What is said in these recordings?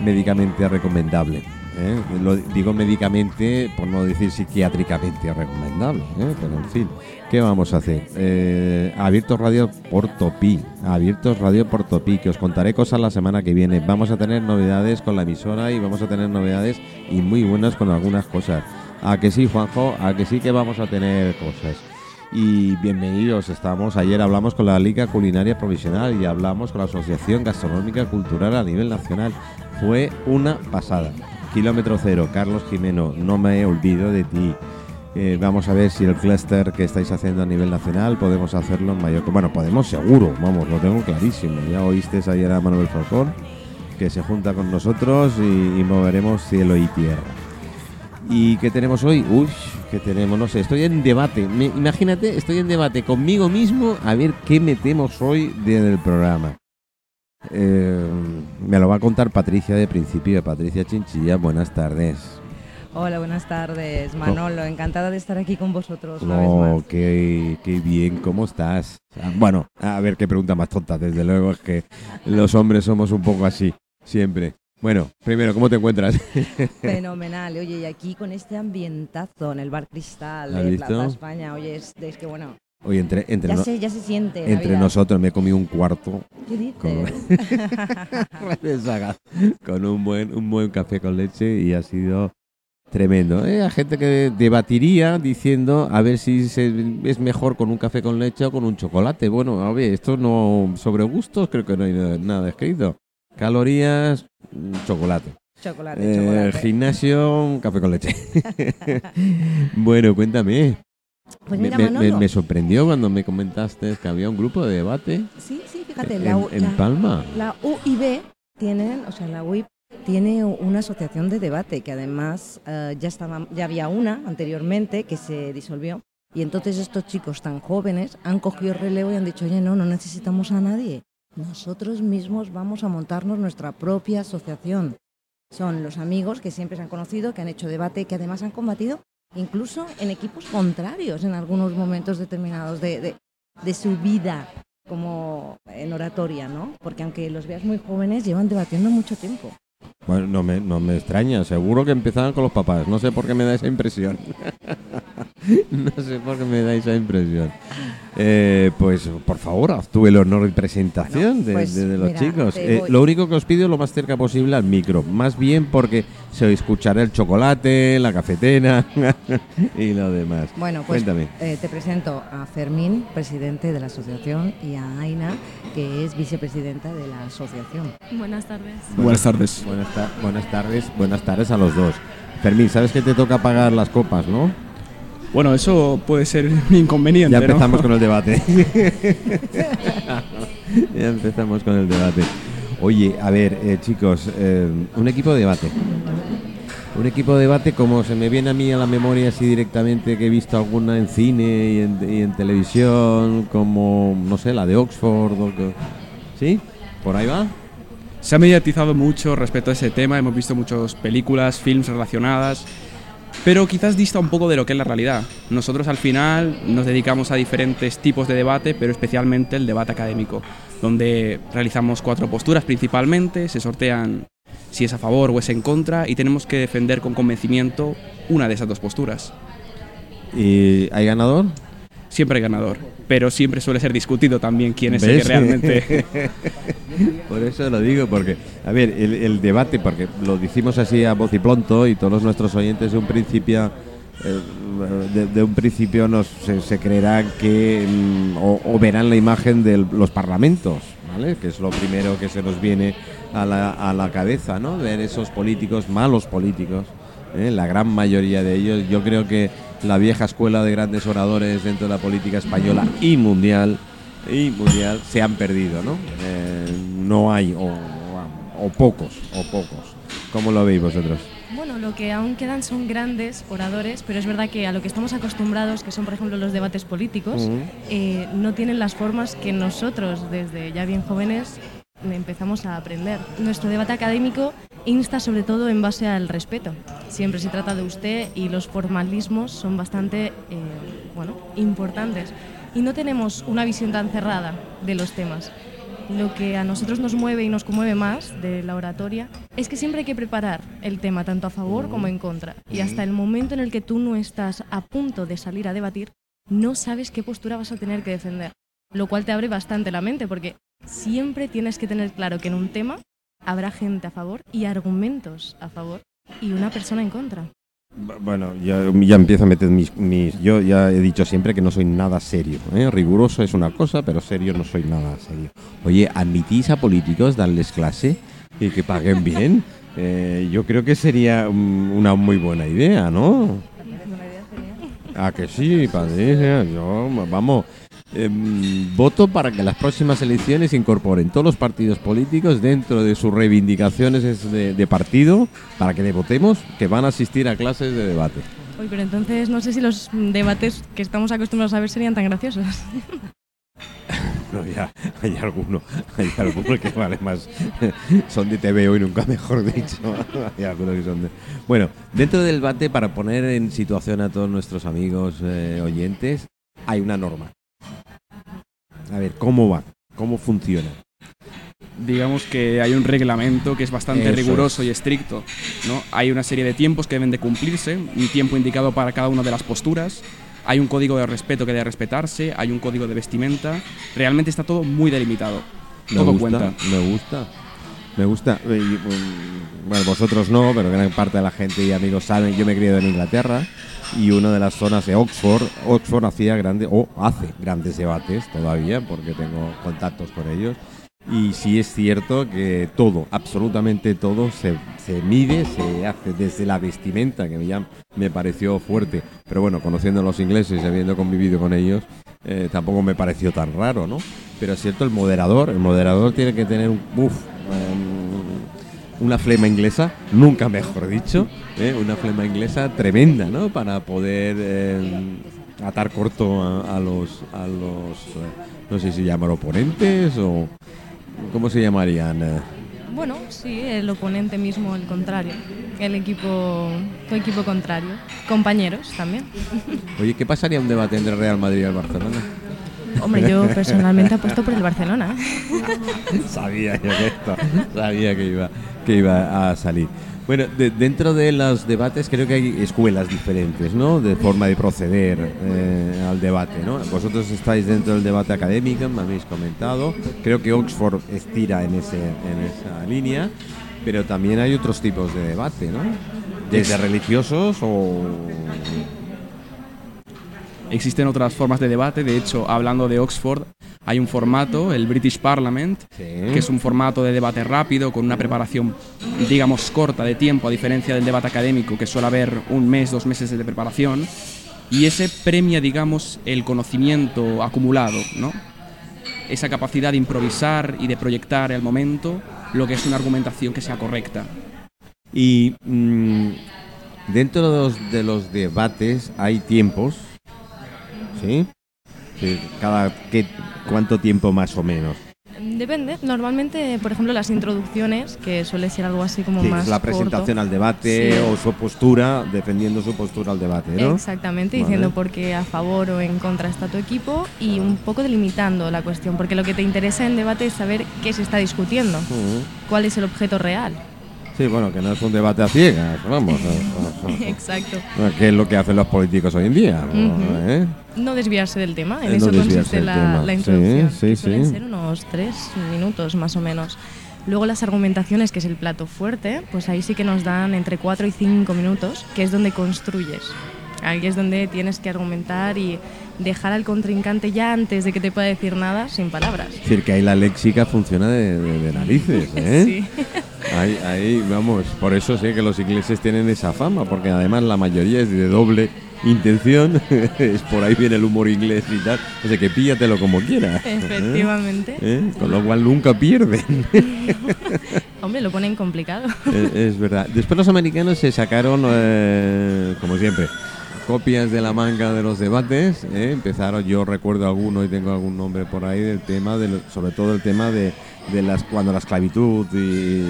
médicamente recomendable. ¿eh? Lo digo médicamente, por no decir psiquiátricamente recomendable, ¿eh? pero en fin, ¿qué vamos a hacer? Eh, abiertos Radio Portopí, Abiertos Radio Portopí, que os contaré cosas la semana que viene. Vamos a tener novedades con la emisora y vamos a tener novedades y muy buenas con algunas cosas. A que sí, Juanjo, a que sí que vamos a tener cosas y bienvenidos. Estamos ayer hablamos con la Liga Culinaria Provisional y hablamos con la Asociación Gastronómica Cultural a nivel nacional. Fue una pasada. Kilómetro cero, Carlos Jimeno, no me olvido de ti. Eh, vamos a ver si el cluster que estáis haciendo a nivel nacional podemos hacerlo en Mallorca. Bueno, podemos seguro, vamos, lo tengo clarísimo. Ya oíste ayer a Manuel Falcón que se junta con nosotros y, moveremos cielo y tierra. ¿Y qué tenemos hoy? Uy, ¿qué tenemos? No sé, estoy en debate. imagínate, estoy en debate conmigo mismo a ver qué metemos hoy del programa. Eh, me lo va a contar Patricia de principio, Patricia Chinchilla. Buenas tardes. Hola, buenas tardes, Manolo. Encantada de estar aquí con vosotros. Una Qué, qué, bien, ¿cómo estás? Ah, bueno, a ver qué pregunta más tonta. Desde luego es que los hombres somos un poco así, siempre. Bueno, primero, ¿cómo te encuentras? Fenomenal. Oye, y aquí con este ambientazo en el Bar Cristal de Plaza España, oye, es, es que bueno, Oye, entre, entre ya, se, ya se siente. Entre nosotros me he comido un cuarto. ¿Qué dices? Con, con, un buen, un buen café con leche y ha sido tremendo. ¿eh? Hay gente que debatiría diciendo a ver si es mejor con un café con leche o con un chocolate. Bueno, a ver, esto no. Sobre gustos creo que no hay nada, escrito. Calorías, chocolate. Chocolate, eh, chocolate. Gimnasio, café con leche. bueno, cuéntame. Pues me, sorprendió cuando me comentaste que había un grupo de debate. Sí, sí, fíjate, en, Palma. La UIB tienen, o sea, la UIB tiene una asociación de debate que además eh, ya estaba, ya había una anteriormente que se disolvió y entonces estos chicos tan jóvenes han cogido el relevo y han dicho, oye, no, no necesitamos a nadie. Nosotros mismos vamos a montarnos nuestra propia asociación. Son los amigos que siempre se han conocido, que han hecho debate que además han combatido incluso en equipos contrarios en algunos momentos determinados de, de, su vida como en oratoria, ¿no? Porque aunque los veas muy jóvenes, llevan debatiendo mucho tiempo. Bueno, no me, no me extraña, seguro que empezaban con los papás, no sé por qué me da esa impresión. no sé por qué me da esa impresión. Eh, pues por favor, tuve el honor de presentación de, pues los chicos. Eh, lo único que os pido es lo más cerca posible al micro, más bien porque se escuchará el chocolate, la cafetera y lo demás. Bueno, pues eh, te presento a Fermín, presidente de la asociación, y a Aina, que es vicepresidenta de la asociación. Buenas tardes. Buenas tardes. Buenas, buenas tardes, buenas tardes a los dos. Fermín, sabes que te toca pagar las copas, ¿no? Bueno, eso puede ser inconveniente. Ya empezamos con el debate. ya empezamos con el debate. Oye, a ver, eh, chicos, eh, un equipo de debate. Un equipo de debate como se me viene a mí a la memoria así directamente que he visto alguna en cine y en, televisión, como, no sé, la de Oxford. ¿Sí? ¿Por ahí va? Se ha mediatizado mucho respecto a ese tema, hemos visto muchas películas, films relacionadas pero quizás dista un poco de lo que es la realidad. Nosotros al final nos dedicamos a diferentes tipos de debate, pero especialmente el debate académico, donde realizamos cuatro posturas principalmente, se sortean si es a favor o es en contra y tenemos que defender con convencimiento una de esas dos posturas. ¿Y hay ganador? Siempre hay ganador, pero siempre suele ser discutido también quién es el que realmente... Por eso lo digo, porque, a ver, el, debate, porque lo decimos así a voz y pronto y todos nuestros oyentes de un principio, eh, de, un principio nos, se, creerán que, mm, o, verán la imagen de los parlamentos, ¿vale? Que es lo primero que se nos viene a la, a la cabeza, ¿no? Ver esos políticos, malos políticos, ¿eh? la gran mayoría de ellos. Yo creo que la vieja escuela de grandes oradores dentro de la política española y mundial y mundial se han perdido, ¿no? Eh, no hay, o, o, pocos, o pocos. ¿Cómo lo veis vosotros? Bueno, lo que aún quedan son grandes oradores, pero es verdad que a lo que estamos acostumbrados, que son por ejemplo los debates políticos, eh, no tienen las formas que nosotros desde ya bien jóvenes empezamos a aprender. Nuestro debate académico insta sobre todo en base al respeto. Siempre se trata de usted y los formalismos son bastante eh, bueno, importantes y no tenemos una visión tan cerrada de los temas. lo que a nosotros nos mueve y nos conmueve más de la oratoria es que siempre hay que preparar el tema tanto a favor como en contra. Y hasta el momento en el que tú no estás a punto de salir a debatir, no sabes qué postura vas a tener que defender. Lo cual te abre bastante la mente porque siempre tienes que tener claro que en un tema habrá gente a favor y argumentos a favor y una persona en contra. Bueno, ya, ya empiezo a meter mis, mis- Yo ya he dicho siempre que no soy nada serio. ¿eh? Riguroso es una cosa, pero serio no soy nada serio. Oye, ¿admitís a políticos darles clase y que paguen bien? Eh, yo creo que sería una muy buena idea, ¿no? Ah, que sí, Patricia. Yo, vamos, em, voto para que las próximas elecciones incorporen todos los partidos políticos dentro de sus reivindicaciones es de, de partido para que le votemos que van a asistir a clases de debate. Oye, pero entonces no sé si los debates que estamos acostumbrados a ver serían tan graciosos. No, ya, hay alguno, hay alguno que vale más. Son de TV hoy, nunca mejor dicho. Hay algunos que son de- Bueno, dentro del debate, para poner en situación a todos nuestros amigos eh, oyentes, hay una norma. A ver, ¿cómo va? ¿Cómo funciona? digamos que hay un reglamento que es bastante Eso riguroso es. y estricto. ¿no? Hay una serie de tiempos que deben de cumplirse, un tiempo indicado para cada una de las posturas, hay un código de respeto que debe respetarse, hay un código de vestimenta, realmente está todo muy delimitado. Me todo gusta, cuenta. Me gusta. Me gusta. Bueno, vosotros no, pero gran parte de la gente y amigos saben. Yo me he criado en Inglaterra y una de las zonas de Oxford, Oxford hacía grandes, o hace grandes debates todavía, porque tengo contactos con ellos. Y sí es cierto que todo, absolutamente todo, se, se mide, se hace desde la vestimenta, que ya me pareció fuerte. Pero bueno, conociendo a los ingleses y habiendo convivido con ellos, eh, tampoco me pareció tan raro, ¿no? Pero es cierto, el moderador, el moderador tiene que tener em, una flema inglesa, nunca mejor dicho, ¿eh? una flema inglesa tremenda, ¿no? Para poder em, atar corto a, a los, a los, eh, no sé si llamar oponentes o, ¿cómo se llamarían? Eh, Bueno, sí, el oponente mismo, el contrario. El equipo, tu equipo contrario. Compañeros también. Oye, ¿qué pasaría un debate entre Real Madrid y el Barcelona? Hombre, yo personalmente apuesto por el Barcelona. sabía yo que esto, sabía que iba, que iba a salir. Bueno, de- dentro de los debates creo que hay escuelas diferentes, ¿no? De forma de proceder eh, al debate, ¿no? Vosotros estáis dentro del debate académico, me habéis comentado. Creo que Oxford estira en, ese, en esa línea, pero también hay otros tipos de debate, ¿no? Desde religiosos o... Existen otras formas de debate, de hecho, hablando de Oxford, hay un formato, el British Parliament, Sí. que es un formato de debate rápido, con una preparación, digamos, corta de tiempo, a diferencia del debate académico, que suele haber un mes, dos meses de preparación, y ese premia, digamos, el conocimiento acumulado, ¿no? Esa capacidad de improvisar y de proyectar al momento lo que es una argumentación que sea correcta. Y mm, dentro de los, de los debates hay tiempos, ¿sí? Cada qué, cuánto tiempo más o menos. Depende. Normalmente, por ejemplo, las introducciones, que suele ser algo así como Sí, más la corto. presentación al debate Sí. o su postura, defendiendo su postura al debate, ¿no? Exactamente, Vale. diciendo por qué a favor o en contra está tu equipo y un poco delimitando la cuestión, porque lo que te interesa en debate es saber qué se está discutiendo, cuál es el objeto real. Sí, bueno, que no es un debate a ciegas, vamos. Exacto. ¿Qué es lo que hacen los políticos hoy en día? Ujú. ¿eh? No desviarse del tema, en Eh, no eso desviarse consiste la, la Sí, introducción, sí, que suelen sí. ser unos tres minutos más o menos. Luego las argumentaciones, que es el plato fuerte, pues ahí sí que nos dan entre cuatro y cinco minutos, que es donde construyes. Ahí es donde tienes que argumentar y dejar al contrincante ya antes de que te pueda decir nada sin palabras. Es decir, que ahí la léxica funciona de, de- de narices, ¿eh? Sí. Ahí, ahí, vamos, por eso sé que los ingleses tienen esa fama, porque además la mayoría es de doble intención, es por ahí viene el humor inglés y tal, o sea que píllatelo como quieras. ¿eh? Efectivamente. ¿Eh? Con lo cual nunca pierden. Hombre, lo ponen complicado. es, es verdad. Después los americanos se sacaron, eh, como siempre, copias de la manga de los debates. ¿eh? Empezaron, yo recuerdo alguno y tengo algún nombre por ahí del tema, de sobre todo el tema de, de las cuando la esclavitud y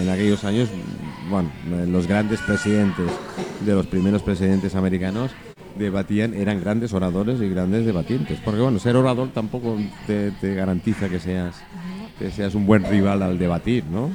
en, aquellos años, bueno, los grandes presidentes de los primeros presidentes americanos debatían eran grandes oradores y grandes debatientes. Porque bueno, ser orador tampoco te, te garantiza que seas, que seas un buen rival al debatir, ¿no?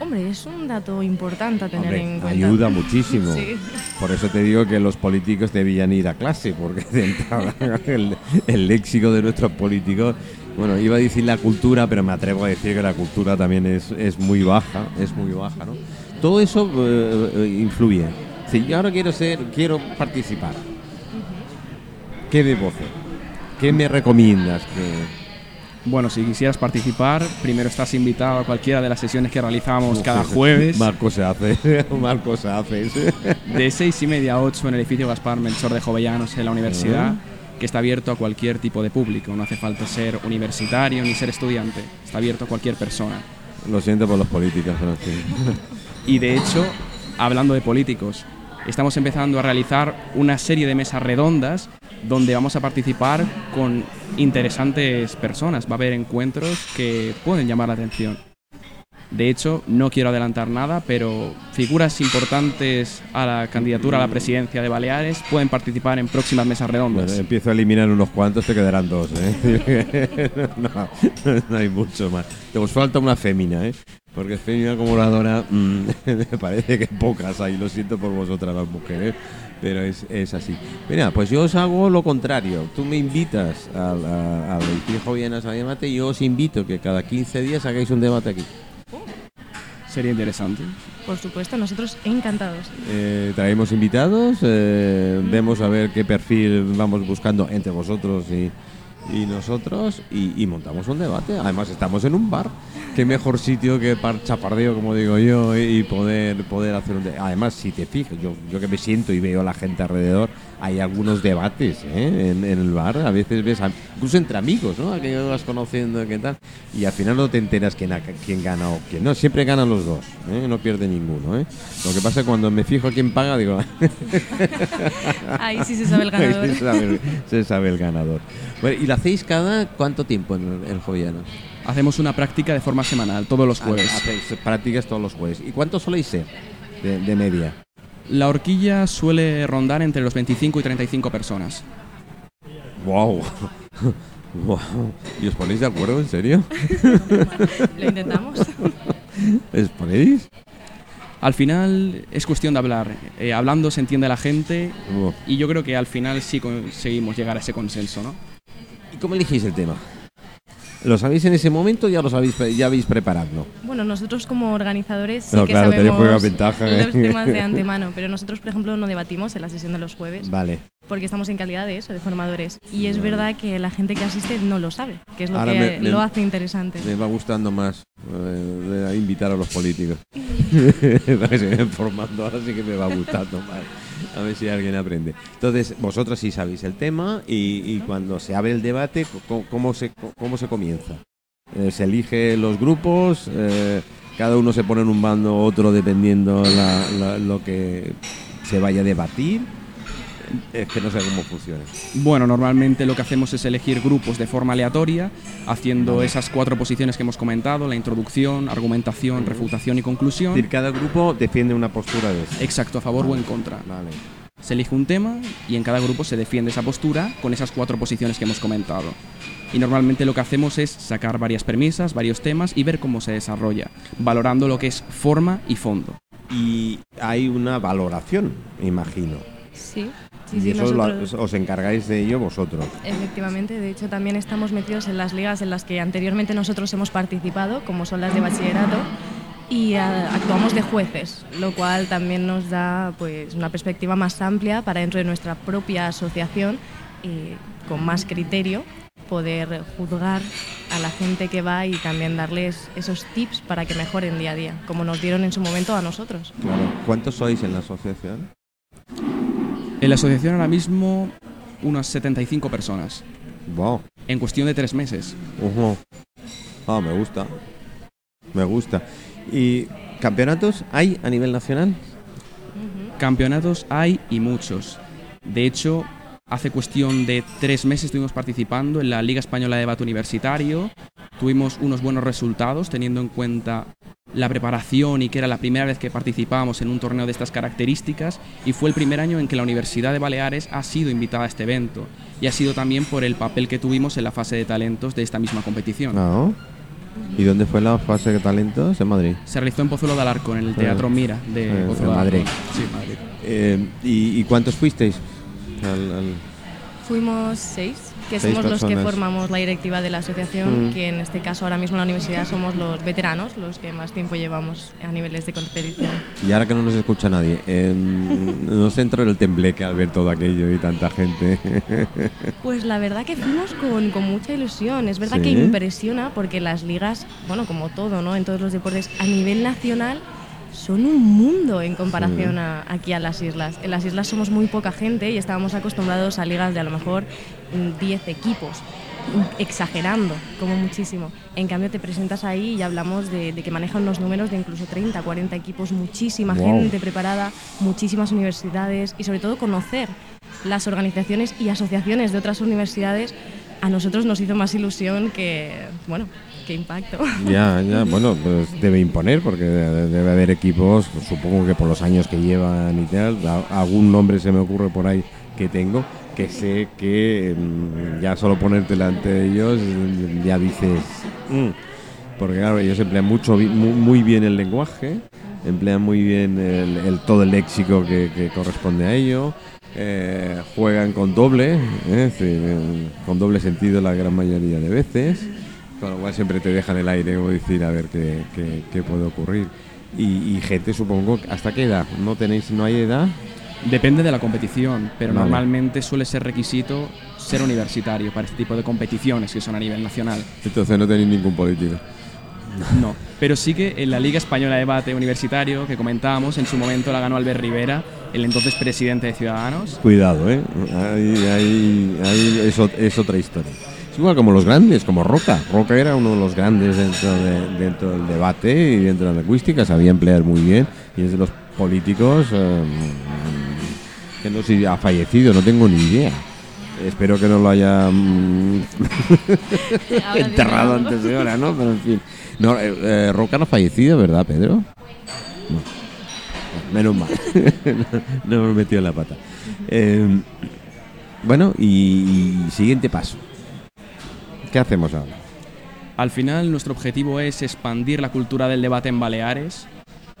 Hombre, es un dato importante a tener Hombre, en cuenta. ayuda muchísimo. Sí. Por eso te digo que los políticos debían ir a clase, porque de entrada el, el léxico de nuestros políticos, bueno, iba a decir la cultura, pero me atrevo a decir que la cultura también es, es muy baja, es muy baja, ¿no? Todo eso eh, eh, influye. Si yo ahora quiero ser, quiero participar, ¿qué debo hacer? ¿Qué me recomiendas que Bueno, si quisieras participar, primero estás invitado a cualquiera de las sesiones que realizamos cada jueves, Marco se hace, Marco se hace. de 6 y media a 8 en el edificio Gaspar Melchor de Jovellanos en la universidad. Que está abierto a cualquier tipo de público. No hace falta ser universitario ni ser estudiante, está abierto a cualquier persona. Lo siento por los políticos, sí. Y de hecho, hablando de políticos, estamos empezando a realizar una serie de mesas redondas donde vamos a participar con interesantes personas. Va a haber encuentros que pueden llamar la atención. De hecho, no quiero adelantar nada, pero figuras importantes a la candidatura a la presidencia de Baleares pueden participar en próximas mesas redondas. Bueno, empiezo a eliminar unos cuantos, te quedarán dos, ¿eh? no, no hay mucho más. Te os falta una fémina, ¿eh? Porque fémina como oradora mm, me parece que pocas hay, lo siento por vosotras las mujeres, pero es, es así. Mira, pues yo os hago lo contrario. Tú me invitas al, a- Vienas a debate y yo os invito que cada 15 días hagáis un debate aquí. Sería interesante. Por supuesto, nosotros encantados. Eh, traemos invitados, eh, vemos a ver qué perfil vamos buscando entre vosotros y, y nosotros y, y montamos un debate. Además estamos en un bar. Qué mejor sitio que para chapardeo, como digo yo, y y poder poder hacer un debate. Además, si te fijas, yo, yo que me siento y veo a la gente alrededor, hay algunos debates ¿eh? en, en el bar. A veces ves, a- incluso entre amigos, ¿no? A que vas conociendo, qué tal. Y al final no te enteras quién, gana o quién no. Siempre ganan los dos, ¿eh? no pierde ninguno. ¿eh? Lo que pasa es que cuando me fijo quién paga, digo, Ahí sí se sabe el ganador. se, sabe, el- se sabe el ganador. Bueno, ¿Y lo hacéis cada cuánto tiempo en el, en Jovianos? Hacemos una práctica de forma semanal, todos los jueves. Hacéis prácticas todos los jueves. ¿Y cuántos soléis ser de, de media? La horquilla suele rondar entre los 25 y 35 personas. ¡Wow! wow. ¿Y os ponéis de acuerdo, en serio? Lo intentamos. ¿Os ponéis? Al final es cuestión de hablar. Eh, hablando se entiende la gente y yo creo que al final sí conseguimos llegar a ese consenso, ¿no? ¿Y cómo elegís el tema? ¿Lo sabéis en ese momento o ya lo sabéis, ya habéis preparado? Bueno, nosotros como organizadores sí No, que claro, sabemos juega ventaja, ¿eh? los temas de antemano, pero nosotros, por ejemplo, no debatimos en la sesión de los jueves Vale. porque estamos en calidad de eso, de formadores. Y es verdad que la gente que asiste no lo sabe, que es lo Ahora que me- me- lo hace interesante. Me va gustando más eh, invitar a los políticos. Vayan formando, ahora sí que me va gustando más. A ver si alguien aprende. Entonces, vosotros sí sabéis el tema y, cuando se abre el debate, ¿cómo, se, cómo se comienza? Eh, ¿Se elige los grupos? eh, ¿Cada uno se pone en un bando, otro dependiendo la- lo que se vaya a debatir? Es que no sé cómo funciona. Bueno, normalmente lo que hacemos es elegir grupos de forma aleatoria, haciendo esas cuatro posiciones que hemos comentado, la introducción, argumentación, refutación y Es conclusión. decir, cada grupo defiende una postura de eso. Exacto, a favor o en contra. Vale. Se elige un tema y en cada grupo se defiende esa postura con esas cuatro posiciones que hemos comentado. Y normalmente lo que hacemos es sacar varias premisas, varios temas y ver cómo se desarrolla, valorando lo que es forma y fondo. Y hay una valoración, imagino. Sí, sí, y sí, eso lo- nosotros... os encargáis de ello vosotros. Efectivamente, de hecho también estamos metidos en las ligas en las que anteriormente nosotros hemos participado, como son las de bachillerato, y ah, actuamos de jueces, lo cual también nos da pues una perspectiva más amplia para dentro de nuestra propia asociación y con más criterio poder juzgar a la gente que va y también darles esos tips para que mejoren día a día, como nos dieron en su momento a nosotros. Claro. ¿Cuántos sois en la asociación? En la asociación ahora mismo unas 75 personas, Wow. en cuestión de tres meses. Ujú. Ah, me gusta. Me gusta. ¿Y campeonatos hay a nivel nacional? Campeonatos hay y muchos. De hecho, hace cuestión de tres meses estuvimos participando en la Liga Española de Debate Universitario. Tuvimos unos buenos resultados teniendo en cuenta la preparación y que era la primera vez que participábamos en un torneo de estas características y fue el primer año en que la Universidad de Baleares ha sido invitada a este evento y ha sido también por el papel que tuvimos en la fase de talentos de esta misma competición. Ah. ¿Y dónde fue la fase de talentos? En Madrid. Se realizó en Pozuelo de Alarcón, en el Teatro Mira de Eh, Pozuelo de Madrid. Sí, Madrid. Eh, ¿y, y cuántos fuisteis? Al- al- Fuimos seis, que Seis somos los que personas. formamos la directiva de la asociación, Mm. que en este caso ahora mismo en la universidad somos los veteranos, los que más tiempo llevamos a niveles de competición. Y ahora que no nos escucha nadie, eh, no se entró en el tembleque al ver todo aquello y tanta gente. Pues la verdad que fuimos con, con mucha ilusión. Es verdad Sí. que impresiona porque las ligas, bueno, como todo, ¿no? En todos los deportes, a nivel nacional son un mundo en comparación a, aquí a las islas. En las islas somos muy poca gente y estábamos acostumbrados a ligas de a lo mejor mm, 10 equipos, mm, exagerando, como muchísimo. En cambio te presentas ahí y hablamos de, de que manejan unos números de incluso 30, 40 equipos, muchísima Wow. gente preparada, muchísimas universidades y sobre todo conocer las organizaciones y asociaciones de otras universidades a nosotros nos hizo más ilusión que, bueno, que impacto. ya, ya, bueno, pues debe imponer porque de- debe haber equipos, pues supongo que por los años que llevan y tal, algún nombre se me ocurre por ahí que tengo, que sé que mm, ya solo ponerte delante de ellos mm, ya dices... mm, porque claro, ellos emplean mucho, muy, bien el lenguaje, emplean muy bien el, todo el léxico que, corresponde a ello, eh, juegan con doble, eh, con doble sentido la gran mayoría de veces, con lo cual siempre te dejan el aire como decir a ver qué, qué- qué puede ocurrir. Y, y gente, supongo, ¿hasta qué edad? ¿No tenéis, no hay edad? Depende de la competición, pero Vale. normalmente suele ser requisito ser universitario para este tipo de competiciones que son a nivel nacional. Entonces no tenéis ningún político. No, pero sí que en la Liga Española de Debate Universitario que comentábamos, en su momento la ganó Albert Rivera, el entonces presidente de Ciudadanos. Cuidado, ¿eh? Ahí, ahí- ahí es otra historia. Es igual como los grandes, como Roca. Roca era uno de los grandes dentro, de- dentro del debate y dentro de la lingüística, sabía emplear muy bien y es de los políticos eh, que no sé si ha fallecido, no tengo ni idea. Espero que no lo haya mm, Ahora enterrado antes de hora, ¿no? Pero en fin. No, eh, eh, Roca no ha fallecido, ¿verdad, Pedro? No. Menos mal. no hemos metido en la pata. Eh, bueno, y, y siguiente paso. ¿Qué hacemos ahora? Al final nuestro objetivo es expandir la cultura del debate en Baleares.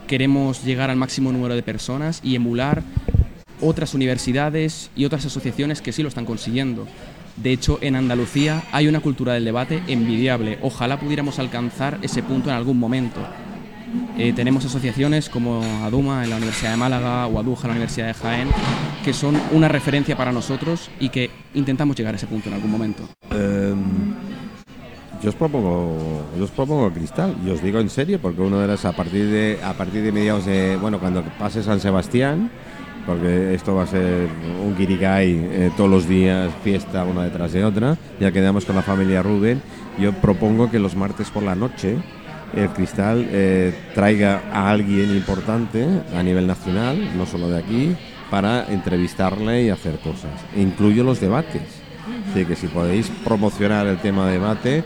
Queremos llegar al máximo número de personas y emular otras universidades y otras asociaciones que sí lo están consiguiendo. De hecho, en Andalucía hay una cultura del debate envidiable. Ojalá pudiéramos alcanzar ese punto en algún momento. Eh, tenemos asociaciones como ADUMA en la Universidad de Málaga o ADUJA en la Universidad de Jaén, que son una referencia para nosotros y que intentamos llegar a ese punto en algún momento. Eh, yo os propongo, yo os propongo cristal, y os digo en serio, porque uno de las a partir de a partir de mediados de bueno cuando pase San Sebastián, porque esto va a ser un kirigay eh, todos los días, fiesta una detrás de otra, ya quedamos con la familia Rubén, yo propongo que los martes por la noche el cristal eh, traiga a alguien importante a nivel nacional, no solo de aquí, para entrevistarle y hacer cosas. Incluyo los debates. Así que si podéis promocionar el tema de debate,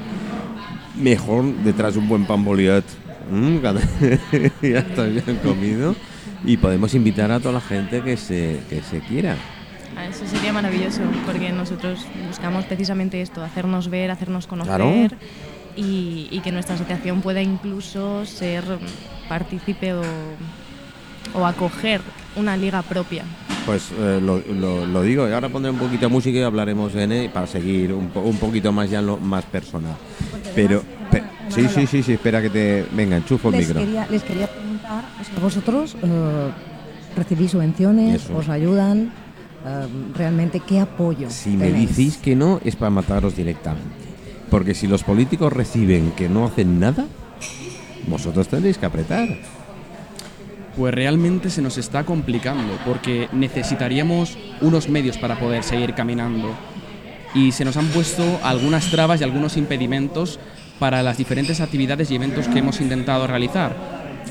mejor detrás de un buen pan boliat. Mm, ya está bien comido. Y podemos invitar a toda la gente que se, que se quiera. Ah, Eso sería maravilloso, porque nosotros buscamos precisamente esto, hacernos ver, hacernos conocer Claro. y, y que nuestra asociación pueda incluso ser partícipe o, o acoger una liga propia. Pues eh, lo, lo- lo digo, y ahora pondré un poquito de música y hablaremos en él para seguir un, po- un poquito más ya en lo más personal. Pero, pe- sí, sí, sí, sí, espera que te... Venga, enchufo el Les micro. quería, les quería preguntar, o sea, vosotros eh, recibís subvenciones, Eso. os ayudan, eh, realmente qué apoyo Si me decís que no, es para mataros directamente. Porque si los políticos reciben que no hacen nada, vosotros tendréis que apretar. Pues realmente se nos está complicando porque necesitaríamos unos medios para poder seguir caminando y se nos han puesto algunas trabas y algunos impedimentos para las diferentes actividades y eventos que hemos intentado realizar.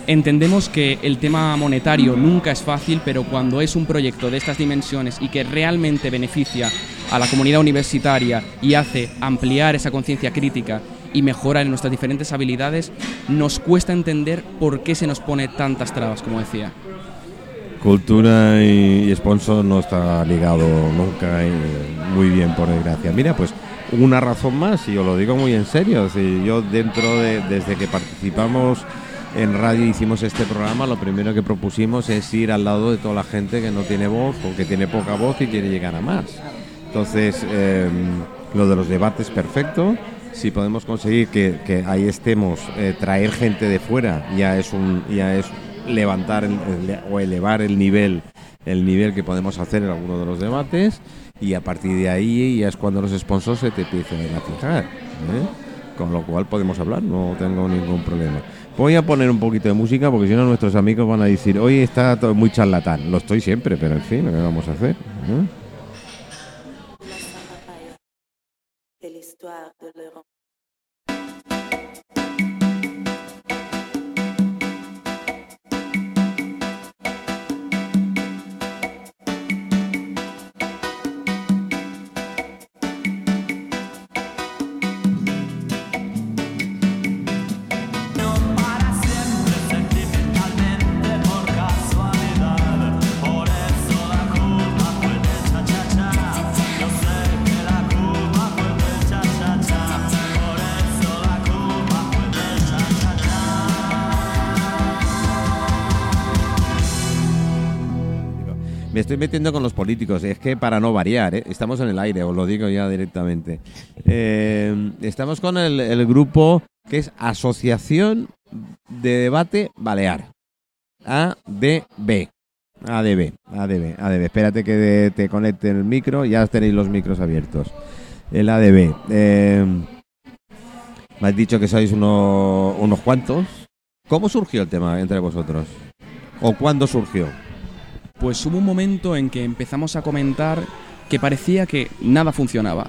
Entendemos que el tema monetario nunca es fácil, pero cuando es un proyecto de estas dimensiones y que realmente beneficia a la comunidad universitaria y hace ampliar esa conciencia crítica y mejora en nuestras diferentes habilidades, nos cuesta entender por qué se nos pone tantas trabas, como decía. Cultura y, sponsor no está ligado nunca muy bien, por desgracia. Mira, pues una razón más, y os lo digo muy en serio, si yo dentro de, desde que participamos en radio hicimos este programa, lo primero que propusimos es ir al lado de toda la gente que no tiene voz o que tiene poca voz y quiere llegar a más. Entonces, em, lo de los debates, perfecto. Si podemos conseguir que, ahí estemos, eh, traer gente de fuera, ya es un, ya es levantar o elevar el nivel, el nivel que podemos hacer en alguno de los debates y a partir de ahí ya es cuando los sponsors se te empiezan a fijar. ¿eh? Con lo cual podemos hablar, no tengo ningún problema. Voy a poner un poquito de música porque si no nuestros amigos van a decir, hoy está todo muy charlatán. Lo estoy siempre, pero en fin, ¿qué vamos a hacer? ¿Eh? Metiendo con los políticos, es que para no variar, ¿eh? estamos en el aire, os lo digo ya directamente. Eh, estamos con el, grupo que es Asociación de Debate Balear. ADB. ADB, ADB, ADB. Espérate que te conecte el micro, ya tenéis los micros abiertos. El ADB. Eh, me has dicho que sois unos cuantos. ¿Cómo surgió el tema entre vosotros? ¿O cuándo surgió? Pues hubo un momento en que empezamos a comentar que parecía que nada funcionaba.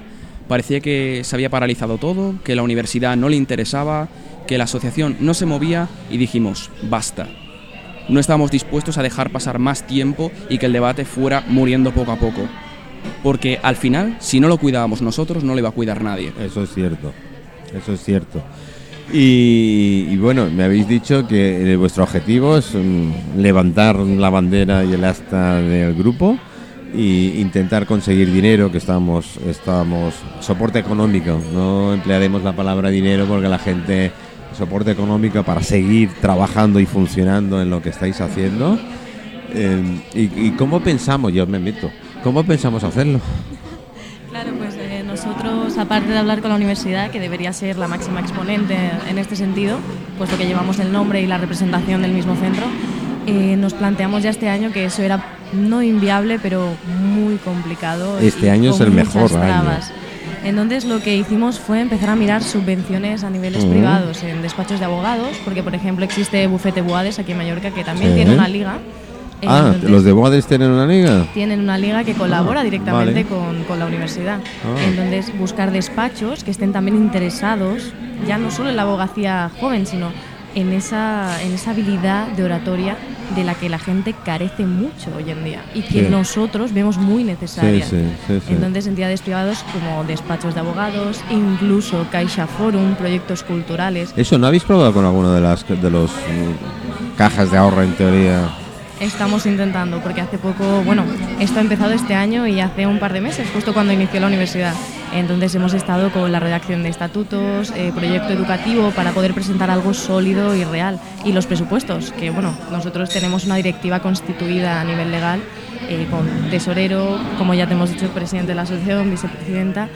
Parecía que se había paralizado todo, que la universidad no le interesaba, que la asociación no se movía y dijimos, basta. No estábamos dispuestos a dejar pasar más tiempo y que el debate fuera muriendo poco a poco. Porque al final, si no lo cuidábamos nosotros, no le va a cuidar nadie. Eso es cierto, eso es cierto. Y, bueno, me habéis dicho que eh, vuestro objetivo es mm, levantar la bandera y el asta del grupo e intentar conseguir dinero, que estamos, estamos, soporte económico, no emplearemos la palabra dinero porque la gente, soporte económico para seguir trabajando y funcionando en lo que estáis haciendo. Eh, y, ¿Y cómo pensamos, yo me meto, cómo pensamos hacerlo? Nosotros, aparte de hablar con la universidad, que debería ser la máxima exponente en este sentido, puesto que llevamos el nombre y la representación del mismo centro, eh, nos planteamos ya este año que eso era no inviable, pero muy complicado. Este año es el mejor año. Entonces lo que hicimos fue empezar a mirar subvenciones a niveles privados en despachos de abogados, porque por ejemplo existe Bufete Buades aquí en Mallorca que también tiene una liga Ah, ¿los de Boades tienen una liga? Tienen una liga que colabora ah, directamente con, con, la universidad. Ah. Entonces, buscar despachos que estén también interesados, ya no solo en la abogacía joven, sino en esa, en esa habilidad de oratoria de la que la gente carece mucho hoy en día y que nosotros vemos muy necesaria. Sí, sí, Entonces, entidades privadas como despachos de abogados, incluso Caixa Forum, proyectos culturales. ¿Eso no habéis probado con alguno de, las, de los mm, cajas de ahorro en teoría? Estamos intentando, porque hace poco, bueno, esto ha empezado este año y hace un par de meses, justo cuando inició la universidad. Entonces hemos estado con la redacción de estatutos, eh, proyecto educativo para poder presentar algo sólido y real. Y los presupuestos, que bueno, nosotros tenemos una directiva constituida a nivel legal eh, con tesorero, como ya te hemos dicho, presidente de la asociación, vicepresidenta.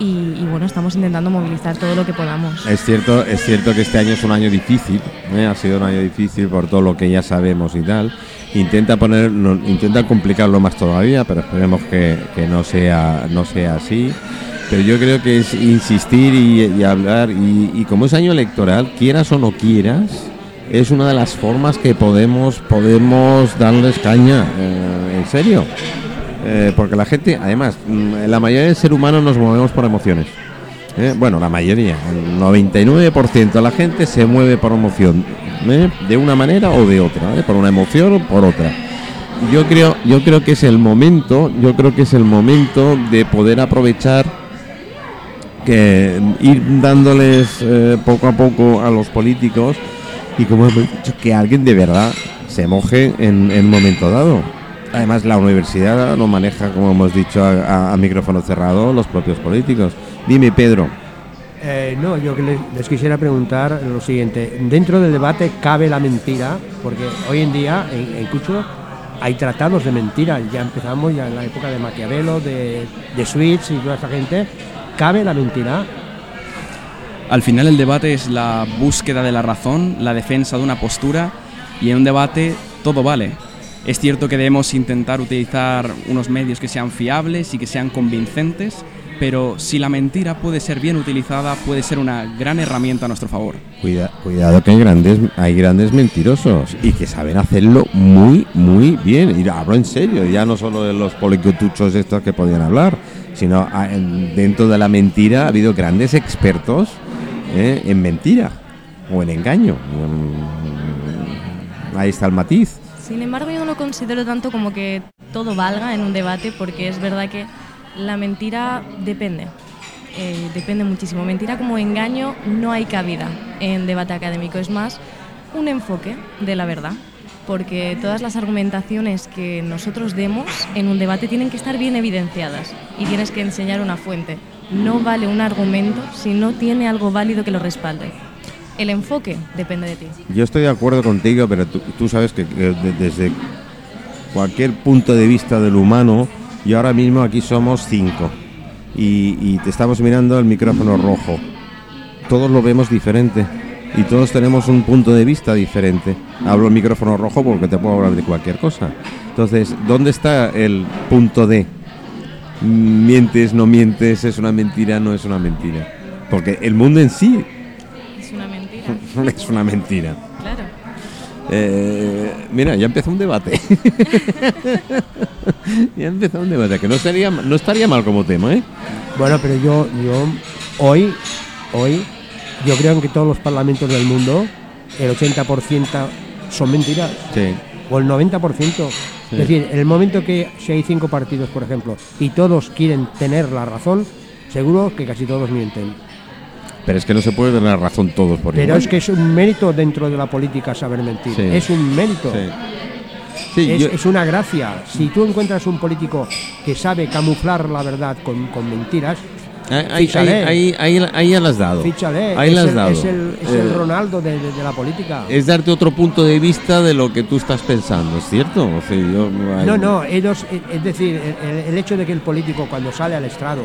Y, bueno, estamos intentando movilizar todo lo que podamos. Es cierto, es cierto que este año es un año difícil, ¿eh? ha sido un año difícil por todo lo que ya sabemos y tal intenta poner intenta complicarlo más todavía pero esperemos que, no sea no sea así. Pero yo creo que es insistir y, hablar y, como es año electoral quieras o no quieras es una de las formas que podemos podemos darles caña eh, en serio. Eh, porque la gente además mm, la mayoría del ser humano nos movemos por emociones ¿eh? bueno la mayoría el 99% de la gente se mueve por emoción ¿eh? de una manera o de otra, ¿eh? por una emoción o por otra. Yo creo, yo creo que es el momento, yo creo que es el momento de poder aprovechar que ir dándoles poco a poco a los políticos y como hemos dicho, que alguien de verdad se moje en, un momento dado. Además, la universidad lo maneja, como hemos dicho, a micrófono cerrado los propios políticos. Dime, Pedro. Eh, no, yo les quisiera preguntar lo siguiente. Dentro del debate cabe la mentira, porque hoy en día en, en Cucho hay tratados de mentira. Ya empezamos ya en la época de Maquiavelo, de, de Switch y toda esa gente. ¿Cabe la mentira? Al final el debate es la búsqueda de la razón, la defensa de una postura y en un debate todo vale. Es cierto que debemos intentar utilizar unos medios que sean fiables y que sean convincentes, pero si la mentira puede ser bien utilizada, puede ser una gran herramienta a nuestro favor. Cuida- cuidado que hay grandes, hay grandes mentirosos y que saben hacerlo muy, muy bien. Y hablo en serio, ya no solo de los policotuchos estos que podían hablar, sino a- en- dentro de la mentira ha habido grandes expertos eh, en mentira o en engaño. Mm, Ahí está el matiz. Sin embargo, yo no lo considero tanto como que todo valga en un debate, porque es verdad que la mentira depende. Eh, depende muchísimo. Mentira como engaño no hay cabida en debate académico. Es más un enfoque de la verdad. Porque todas las argumentaciones que nosotros demos en un debate tienen que estar bien evidenciadas y tienes que enseñar una fuente. No vale un argumento si no tiene algo válido que lo respalde. El enfoque depende de ti. Yo estoy de acuerdo contigo, pero tú, sabes que, que de- desde cualquier punto de vista del humano, y ahora mismo aquí somos cinco, y, y te estamos mirando el micrófono rojo. Todos lo vemos diferente y todos tenemos un punto de vista diferente. Hablo el micrófono rojo porque te puedo hablar de cualquier cosa. Entonces, ¿dónde está el punto de mientes, no mientes, es una mentira, no es una mentira? Porque el mundo en sí Es una mentira. es una mentira. Claro. Eh, mira, ya empezó un debate. ya empezó un debate, que no estaría, no estaría mal como tema, ¿eh? Bueno, pero yo, yo hoy, hoy, yo creo que todos los parlamentos del mundo, el 80% son mentiras, Sí. o el 90%. Es decir, en el momento que si hay cinco partidos, por ejemplo, y todos quieren tener la razón, seguro que casi todos mienten. Pero es que no se puede dar la razón todos por Pero igual. es que es un mérito dentro de la política saber mentir. Sí. Es un mérito. Sí. Sí, Es, yo- es una gracia. Si tú encuentras un político que sabe camuflar la verdad con, con mentiras, ahí, ahí, ahí, ahí, ya la has dado. fíchale. Ahí es, la has el, dado. es el- es el Eh, Ronaldo de, de- de la política. es darte otro punto de vista de lo que tú estás pensando, ¿es cierto? O sea, yo- No, no, ellos, eh, es decir, el, el hecho de que el político cuando sale al estrado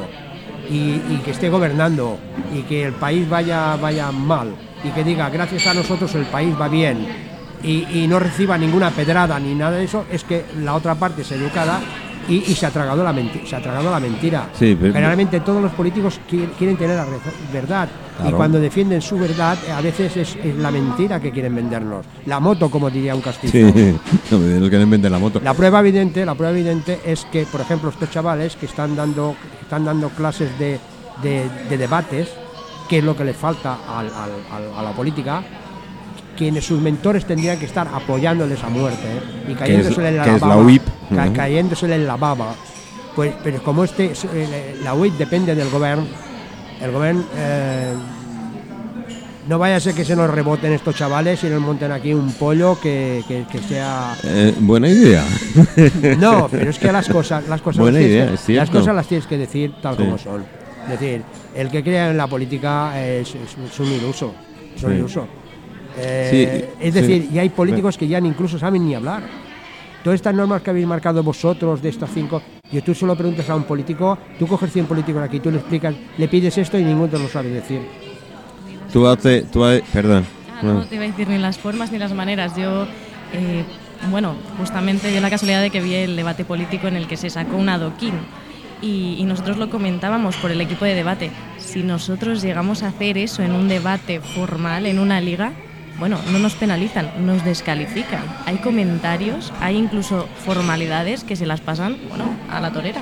y, que esté gobernando y que el país vaya, vaya mal y que diga gracias a nosotros el país va bien y, y no reciba ninguna pedrada ni nada de eso, es que la otra parte es educada y, y se, ha tragado la menti- se ha tragado la mentira. Sí, pero- Generalmente todos los políticos qui- quieren tener la verdad y cuando defienden su verdad a veces es, es la mentira que quieren vendernos. La moto, como diría un castizo. Sí, no quieren vender la moto. La prueba evidente, la prueba evidente es que, por ejemplo, estos chavales que están dando, están dando clases de, de- de debates, que es lo que les falta al- al- al- a la política, quienes sus mentores tendrían que estar apoyándoles a muerte ¿eh? y cayéndosele en la, es la UIP. Ca- Ujú. cayéndosele en la baba. Pues, pero como este, es- eh, la UIP depende del gobierno, el gobierno eh, no vaya a ser que se nos reboten estos chavales y nos monten aquí un pollo que, que- que sea Eh, buena idea. no, pero es que las cosas, las cosas, Buena las, tienes idea, que, es cierto. las cosas las tienes que decir tal Sí. como son. Es decir, el que crea en la política es, es- es un iluso. Es un Sí. iluso. Eh, Sí, es decir, y hay políticos que ya ni incluso saben ni hablar. Todas estas normas que habéis marcado vosotros de estas cinco, y tú solo preguntas a un político, tú coges 100 políticos aquí, tú le explicas, le pides esto y ninguno te lo sabe decir. Tú hace, tú ha- perdón. Ah, no te iba a decir ni las formas ni las maneras. Yo, eh, bueno, justamente dio la casualidad de que vi el debate político en el que se sacó un adoquín. Y, y nosotros lo comentábamos por el equipo de debate. Si nosotros llegamos a hacer eso en un debate formal, en una liga, bueno, no nos penalizan, nos descalifican. Hay comentarios, hay incluso formalidades que se las pasan, bueno, a la torera.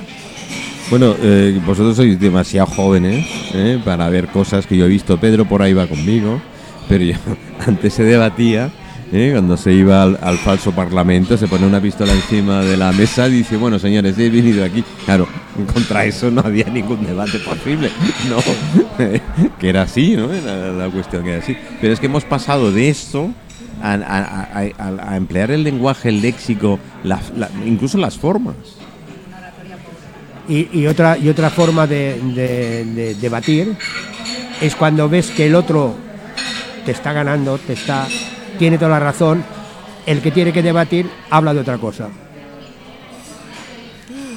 Bueno, eh, vosotros sois demasiado jóvenes eh, para ver cosas que yo he visto. Pedro por ahí va conmigo, pero yo antes se debatía ¿eh? cuando se iba al, al falso parlamento, se pone una pistola encima de la mesa y dice, bueno, señores, he venido aquí. Claro, contra eso no había ningún debate posible. No, que era así, ¿no? Era la cuestión que era así. Pero es que hemos pasado de esto a, emplear el lenguaje, el léxico, incluso las formas. Y, otra, y otra forma de debatir es cuando ves que el otro te está ganando, te está, tiene toda la razón, el que tiene que debatir habla de otra cosa.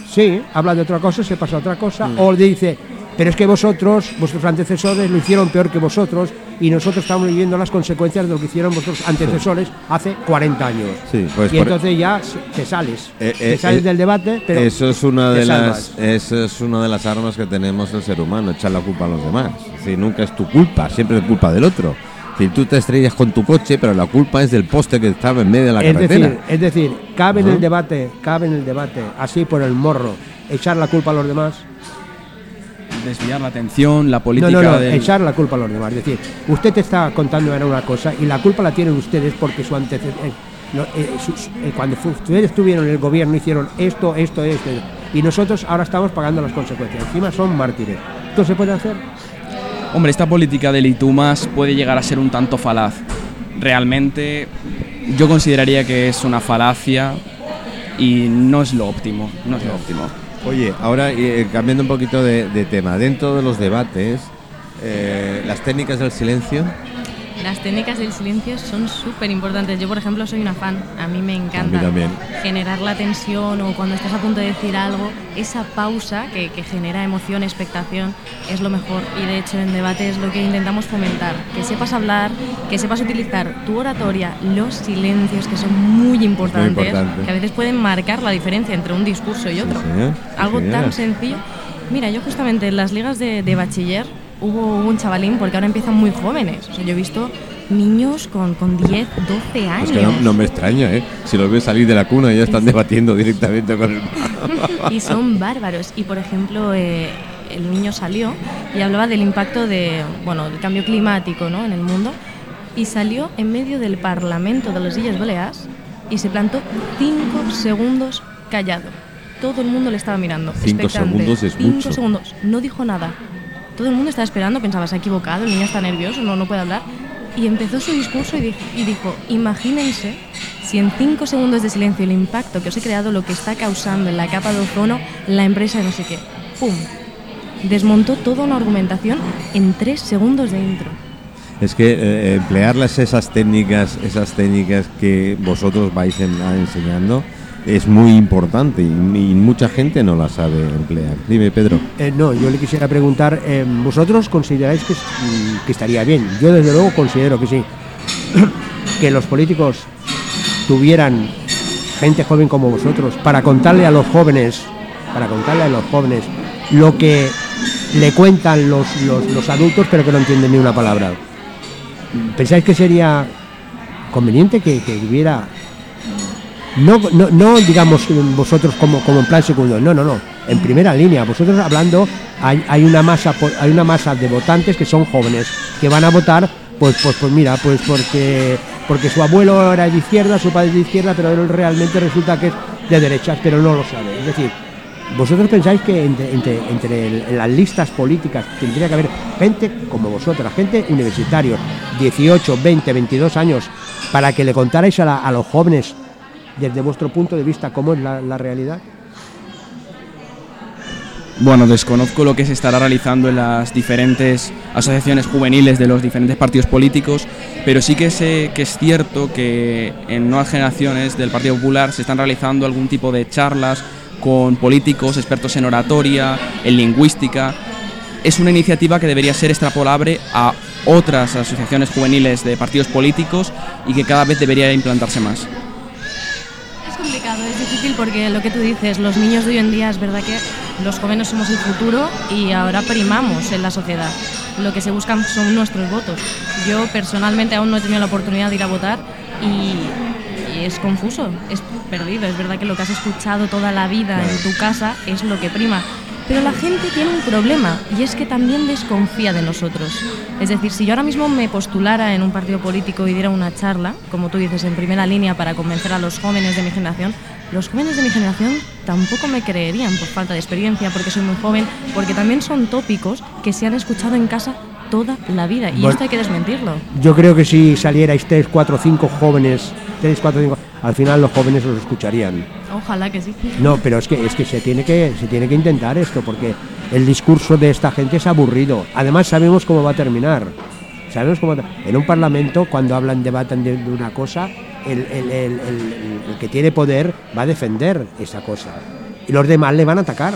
Sí, habla de otra cosa, se pasa a otra cosa, o dice, pero es que vosotros, vuestros antecesores lo hicieron peor que vosotros y nosotros estamos viviendo las consecuencias de lo que hicieron vuestros antecesores hace 40 años. Sí, pues y por- entonces ya te sales, Eh, te eh, sales eh, del debate, pero eso es una de salvas. las eso es una de las armas que tenemos el ser humano, echar la culpa a los demás. Decir, nunca es tu culpa, siempre es culpa del otro. Si tú te estrellas con tu coche, pero la culpa es del poste que estaba en medio de la es carretera. decir, es decir, cabe en el debate, cabe en el debate, así por el morro, echar la culpa a los demás. Desviar la atención, la No, política no, no, del- echar la culpa a los demás. Es decir, usted te está contando ahora una cosa y la culpa la tienen ustedes porque su antecedente. cuando fu- ustedes estuvieron en el gobierno hicieron esto, esto, esto. Y nosotros ahora estamos pagando las consecuencias. Encima son mártires. ¿Esto se puede hacer? Hombre, esta política del y más puede llegar a ser un tanto falaz. Realmente yo consideraría que es una falacia y no es lo óptimo, no es lo óptimo. Oye, ahora eh, cambiando un poquito de, de tema, dentro de los debates, eh, las técnicas del silencio. Las técnicas del silencio son súper importantes. Yo, por ejemplo, soy una fan. A mí me encanta A mí también. generar la tensión o cuando estás a punto de decir algo, esa pausa que, que genera emoción, expectación, es lo mejor. Y de hecho, en debate es lo que intentamos fomentar. Que sepas hablar, que sepas utilizar tu oratoria, los silencios, que son muy importantes, importante. que a veces pueden marcar la diferencia entre un discurso y otro. señor. Sí, Algo señora. tan sencillo. Mira, yo justamente en las ligas de, de bachiller hubo un chavalín, porque ahora empiezan muy jóvenes. O sea, yo he visto niños con, con 10, 12 años. Que no, no me extraña, ¿eh? Si los ves salir de la cuna ya están debatiendo directamente con el... y son bárbaros. Y por ejemplo, eh, el niño salió y hablaba del impacto de, bueno, del cambio climático ¿no? en el mundo y salió en medio del Parlamento de las Islas Baleares y se plantó cinco segundos callado. Todo el mundo le estaba mirando. Cinco expectante. segundos es Cinco mucho. segundos. No dijo nada. Todo el mundo estaba esperando, pensaba, se ha equivocado, el niño está nervioso, no, no puede hablar. Y empezó su discurso y, y dijo, imagínense si en cinco segundos de silencio el impacto que os he creado, lo que está causando en la capa de ozono, la empresa de no sé qué. ¡Pum! Desmontó toda una argumentación en tres segundos de intro. Es que eh, emplearlas esas técnicas, esas técnicas que vosotros vais enseñando es muy importante y, mucha gente no la sabe emplear. Dime, Pedro. Eh, no, yo le quisiera preguntar, eh, ¿vosotros consideráis mm, que estaría bien? Yo desde luego considero que sí. que los políticos tuvieran gente joven como vosotros para contarle a los jóvenes, para contarle a los jóvenes lo que le cuentan los, los, los adultos pero que no entienden ni una palabra. ¿Pensáis que sería conveniente que, que hubiera no, no, digamos vosotros como, como en plan segundo, no, no, no, en primera línea, vosotros hablando, hay, hay una masa hay una masa de votantes que son jóvenes, que van a votar, pues, pues, pues mira, pues porque, porque su abuelo era de izquierda, su padre de izquierda, pero él realmente resulta que es de derechas, pero no lo sabe. Es decir, vosotros pensáis que entre, entre, entre las listas políticas tendría que haber gente como vosotras, gente universitarios, 18, 20, 22 años, para que le contarais a los jóvenes desde vuestro punto de vista cómo es la, realidad? Bueno, desconozco lo que se estará realizando en las diferentes asociaciones juveniles de los diferentes partidos políticos, pero sí que sé que es cierto que en nuevas generaciones del Partido Popular se están realizando algún tipo de charlas con políticos, expertos en oratoria, en lingüística. Es una iniciativa que debería ser extrapolable a otras asociaciones juveniles de partidos políticos y que cada vez debería implantarse más. Complicado, es difícil porque lo que tú dices, los niños de hoy en día es verdad que los jóvenes somos el futuro y ahora primamos en la sociedad. Lo que se buscan son nuestros votos. Yo personalmente aún no he tenido la oportunidad de ir a votar y, y es confuso, es perdido. Es verdad que lo que has escuchado toda la vida en tu casa es lo que prima. Pero la gente tiene un problema y es que también desconfía de nosotros. Es decir, si yo ahora mismo me postulara en un partido político y diera una charla, como tú dices, en primera línea para convencer a los jóvenes de mi generación, los jóvenes de mi generación tampoco me creerían por falta de experiencia, porque soy muy joven, porque también son tópicos que se han escuchado en casa toda la vida y Bueno. esto hay que desmentirlo. Yo creo que si salierais tres, cuatro, cinco jóvenes, tres, cuatro, cinco, al final los jóvenes los escucharían. Ojalá que sí. No, pero es que es que se tiene que se tiene que intentar esto porque el discurso de esta gente es aburrido. Además sabemos cómo va a terminar. Sabemos cómo va a- en un parlamento cuando hablan debatan de, de una cosa, el, que tiene poder va a defender esa cosa y los demás le van a atacar,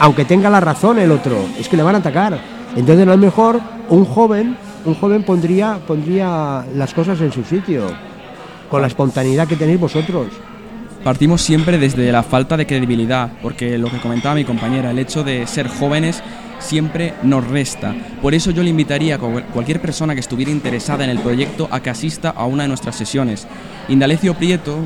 aunque tenga la razón el otro, es que le van a atacar. Entonces a lo mejor un joven un joven pondría pondría las cosas en su sitio con la espontaneidad que tenéis vosotros. Partimos siempre desde la falta de credibilidad, porque lo que comentaba mi compañera, el hecho de ser jóvenes siempre nos resta. Por eso yo le invitaría a cual- cualquier persona que estuviera interesada en el proyecto a que asista a una de nuestras sesiones. Indalecio Prieto,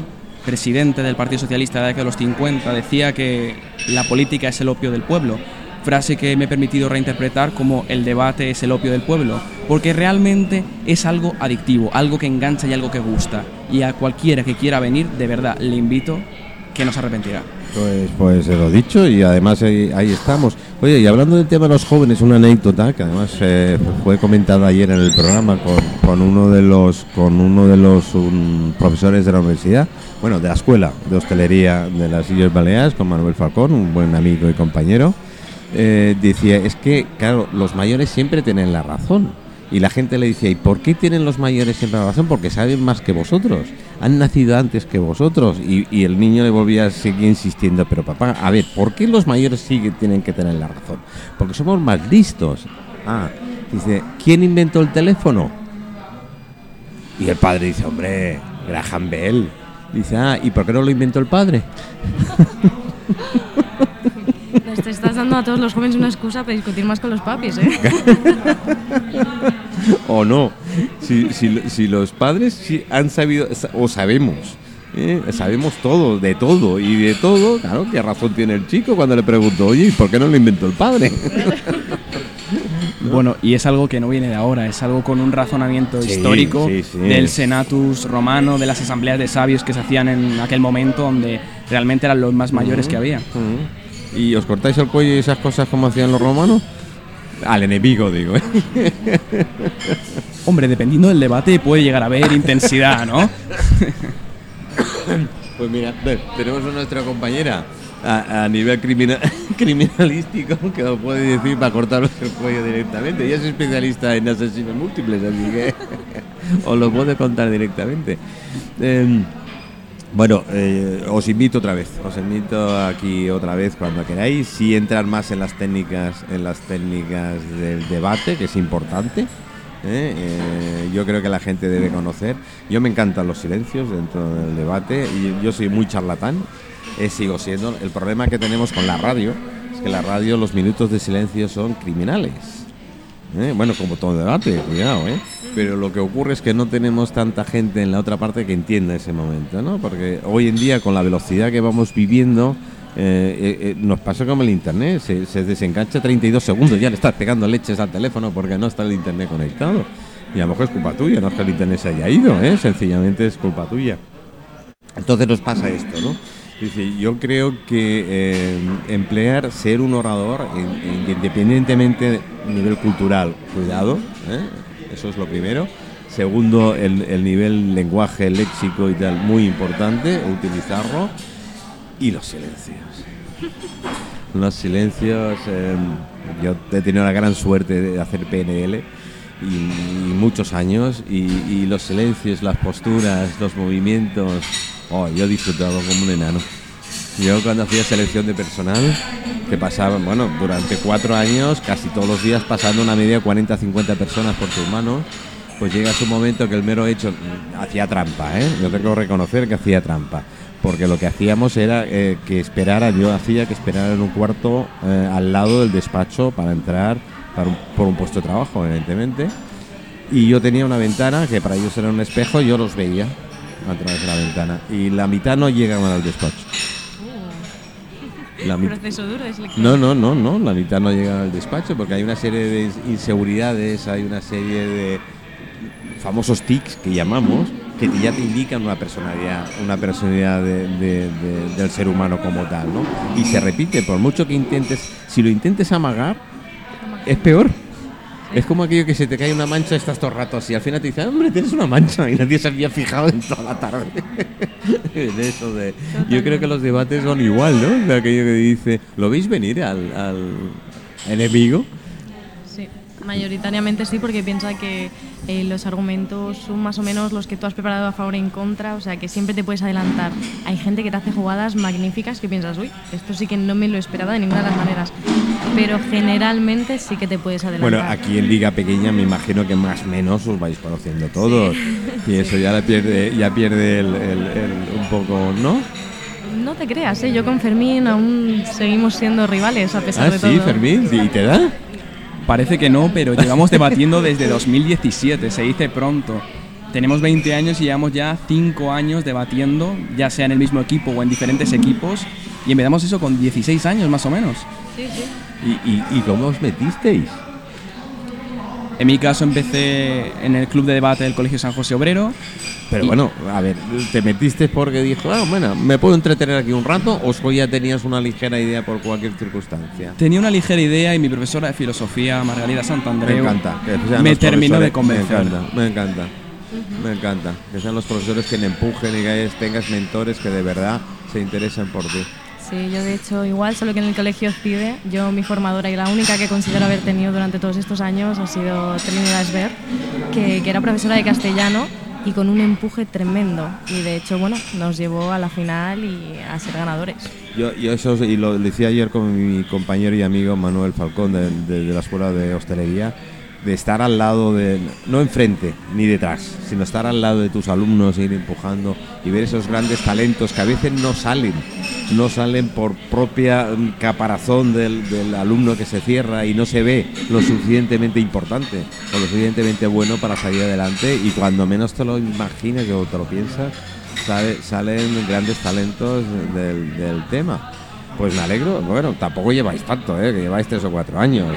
presidente del Partido Socialista de la década de los 50, decía que la política es el opio del pueblo, frase que me he permitido reinterpretar como el debate es el opio del pueblo, porque realmente es algo adictivo, algo que engancha y algo que gusta. Y a cualquiera que quiera venir, de verdad, le invito que no se arrepentirá. Pues, pues lo dicho y además ahí, ahí estamos. Oye, y hablando del tema de los jóvenes, una anécdota que además eh, fue comentada ayer en el programa con, con uno de los con uno de los um, profesores de la universidad, bueno, de la escuela de hostelería de las Islas Baleares, con Manuel Falcón, un buen amigo y compañero. eh, decía, es que, claro, los mayores siempre tienen la razón. Y la gente le decía, ¿y por qué tienen los mayores siempre la razón? Porque saben más que vosotros. Han nacido antes que vosotros. Y, el niño le volvía a seguir insistiendo, pero papá, a ver, ¿por qué los mayores sí que tienen que tener la razón? Porque somos más listos. Ah, dice, ¿quién inventó el teléfono? Y el padre dice, hombre, Graham Bell. Dice, ah, ¿y por qué no lo inventó el padre? Les te estás dando a todos los jóvenes una excusa para discutir más con los papis, ¿eh? o no. Si, si, si los padres han sabido, o sabemos, ¿eh? sabemos todo, de todo, y de todo, claro, qué razón tiene el chico cuando le pregunto, oye, ¿y por qué no lo inventó el padre? Bueno, y es algo que no viene de ahora, es algo con un razonamiento Sí, histórico sí, sí. del senatus romano, de las asambleas de sabios que se hacían en aquel momento donde realmente eran los más mayores que había. ¿Y os cortáis el cuello y esas cosas como hacían los romanos? Al enemigo, digo. ¿eh? Hombre, dependiendo del debate puede llegar a haber intensidad, ¿no? Pues mira, tenemos a nuestra compañera a, a nivel criminal, criminalístico que os puede decir para cortaros el cuello directamente. Ella es especialista en asesinos múltiples, así que os lo puede contar directamente. Em, bueno, eh, os invito otra vez, os invito aquí otra vez cuando queráis, si entrar más en las técnicas, en las técnicas del debate, que es importante. ¿eh? Eh, yo creo que la gente debe conocer. Yo me encantan los silencios dentro del debate y yo soy muy charlatán, eh, sigo siendo. El problema que tenemos con la radio es que la radio los minutos de silencio son criminales. ¿Eh? Bueno, como todo debate, cuidado, ¿eh? Pero lo que ocurre es que no tenemos tanta gente en la otra parte que entienda ese momento, ¿no? Porque hoy en día, con la velocidad que vamos viviendo, eh, eh, nos pasa como el internet, se, se desengancha 32 segundos, ya le estás pegando leches al teléfono porque no está el internet conectado. Y a lo mejor es culpa tuya, no es que el internet se haya ido, ¿eh? Sencillamente es culpa tuya. Entonces nos pasa esto, ¿no? Dice, yo creo que eh, emplear ser un orador, in- in- independientemente del nivel cultural, cuidado, ¿eh? eso es lo primero. Segundo, el, el nivel lenguaje, léxico y tal, muy importante, utilizarlo. Y los silencios. Los silencios, eh, yo he tenido la gran suerte de hacer PNL y, muchos años y los silencios, las posturas, los movimientos, oh, yo he disfrutado como un enano. Yo cuando hacía selección de personal, que pasaban, bueno, durante cuatro años, casi todos los días pasando una media de 40-50 personas por tus manos, pues llega un momento que el mero hecho hacía trampa, ¿eh? Yo tengo que reconocer que hacía trampa, porque lo que hacíamos era eh, que esperara, yo hacía que esperara en un cuarto eh, al lado del despacho para entrar por un puesto de trabajo, evidentemente, y yo tenía una ventana que para ellos era un espejo, yo los veía a través de la ventana, y la mitad no llegaban al despacho. La mit- Proceso duro de selección. No, no, no, no, la mitad no llega al despacho porque hay una serie de inseguridades, hay una serie de famosos tics que llamamos que ya te indican una personalidad, una personalidad de- de- de- del ser humano como tal, ¿no? Y se repite, por mucho que intentes, si lo intentes amagar, es peor. Es como aquello que se te cae una mancha, estás todo el rato. Al final te dicen, hombre, tienes una mancha y nadie se había fijado en toda la tarde. en eso de. Yo creo que los debates son igual, ¿no? De aquello que dice, ¿lo veis venir al, al enemigo? Sí, mayoritariamente sí, porque piensa que eh, los argumentos son más o menos los que tú has preparado a favor y en contra, o sea que siempre te puedes adelantar. Hay gente que te hace jugadas magníficas que piensas, uy, esto sí que no me lo esperaba de ninguna de las maneras, pero generalmente sí que te puedes adelantar. Bueno, aquí en Liga Pequeña me imagino que más o menos os vais conociendo todos. Y eso ya la pierde, ya pierde el, el- el- un poco, ¿no? No te creas, ¿eh? yo con Fermín aún seguimos siendo rivales a pesar Ah, de sí, todo. Fermín, ¿y te da? Parece que no, pero llevamos debatiendo desde 2017, se dice pronto. Tenemos 20 años y llevamos ya 5 años debatiendo, ya sea en el mismo equipo o en diferentes equipos, y empezamos eso con 16 años más o menos. Sí, sí. ¿Y, y, y cómo os metisteis? En mi caso empecé en el club de debate del Colegio San José Obrero. Pero bueno, a ver, ¿te metiste porque dijo, ah, bueno, me puedo entretener aquí un rato o ya tenías una ligera idea por cualquier circunstancia? Tenía una ligera idea y mi profesora de filosofía, Margarita Me Santandreu, encanta. que sean me terminó de convencer. Me encanta, me encanta. Me encanta. Que sean los profesores que te empujen y que tengas mentores que de verdad se interesen por ti. Sí, yo de hecho igual, solo que en el colegio CIDE, yo mi formadora y la única que considero haber tenido durante todos estos años ha sido Trinidad Esber, que, que era profesora de castellano y con un empuje tremendo. Y de hecho, bueno, nos llevó a la final y a ser ganadores. Yo, yo eso, y lo decía ayer con mi compañero y amigo Manuel Falcón de, de- la Escuela de Hostelería, de estar al lado de, no enfrente ni detrás, sino estar al lado de tus alumnos, ir empujando y ver esos grandes talentos que a veces no salen, no salen por propia caparazón del, alumno que se cierra y no se ve lo suficientemente importante o lo suficientemente bueno para salir adelante y cuando menos te lo imaginas o te lo piensas, sale- salen grandes talentos del, tema. Pues me alegro, bueno, tampoco lleváis tanto, ¿eh? que lleváis tres o cuatro años,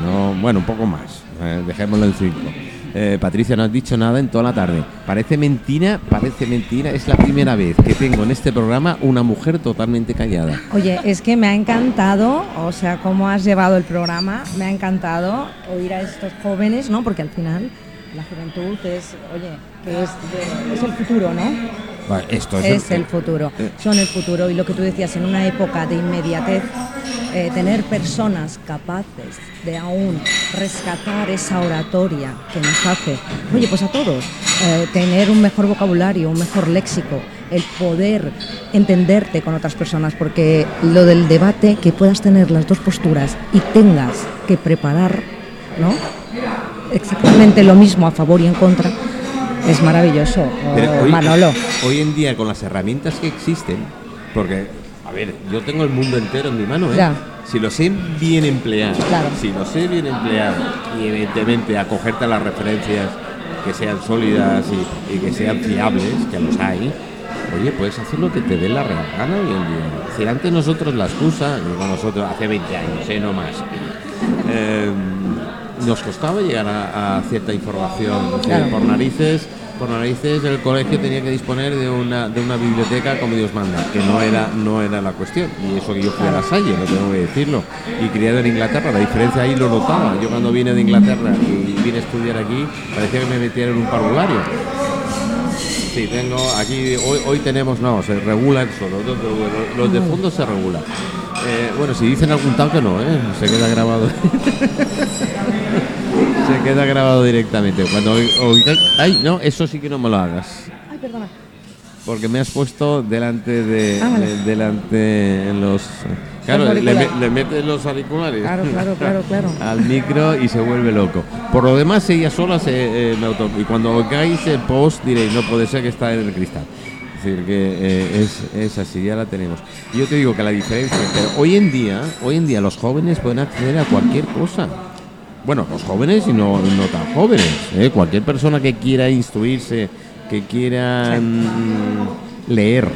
no, bueno, un poco más, eh, dejémoslo en cinco. Eh, Patricia, no has dicho nada en toda la tarde. Parece mentira, parece mentira, es la primera vez que tengo en este programa una mujer totalmente callada. Oye, es que me ha encantado, o sea, cómo has llevado el programa, me ha encantado oír a estos jóvenes, ¿no? Porque al final la juventud es, oye, que es, el futuro, ¿no? Vale, esto es, Es el futuro, eh. son el futuro y lo que tú decías, en una época de inmediatez, eh, tener personas capaces de aún rescatar esa oratoria que nos hace, oye, pues a todos, eh, tener un mejor vocabulario, un mejor léxico, el poder entenderte con otras personas, porque lo del debate, que puedas tener las dos posturas y tengas que preparar, ¿no? Exactamente lo mismo a favor y en contra, es maravilloso, oh, hoy, Manolo. hoy en día, con las herramientas que existen, porque, a ver, yo tengo el mundo entero en mi mano, ¿eh? Ya. Si lo sé bien emplear, Claro. si lo sé bien emplear, y evidentemente acogerte a las referencias que sean sólidas y, y que sean fiables, que los hay, oye, puedes hacer lo que te dé la real gana hoy en día. Decir, antes nosotros la excusa, digo nosotros hace 20 años, ¿eh? no más, eh, nos costaba llegar a, a cierta información. Claro. Por narices, por narices el colegio tenía que disponer de una, de una biblioteca como Dios manda, que no era, no era la cuestión. Y eso que yo fui a la Salle, no tengo que decirlo. Y criado en Inglaterra, la diferencia ahí lo notaba. Yo cuando vine de Inglaterra y vine a estudiar aquí, parecía que me metieran en un parvulario. Sí, tengo aquí, hoy, hoy tenemos, no, se regula el solo, los, los- los de fondo se regula. Eh, bueno, si dicen algún tal que no, ¿eh? se queda grabado. se queda grabado directamente. Cuando ay, no, eso sí que no me lo hagas. Ay, perdona. Porque me has puesto delante de, Ah, vale. de- delante en los claro, Los le, le metes los auriculares Claro, claro, claro, claro. al micro y se vuelve loco. Por lo demás, ella sola se eh, me auto y cuando oigáis el post diréis no puede ser que está en el cristal. Es decir que eh, es, es así, ya la tenemos. Yo te digo que la diferencia, pero hoy en día, hoy en día los jóvenes pueden acceder a cualquier cosa. Bueno, los jóvenes y no, no tan jóvenes. ¿eh? Cualquier persona que quiera instruirse, que quiera mm, leer,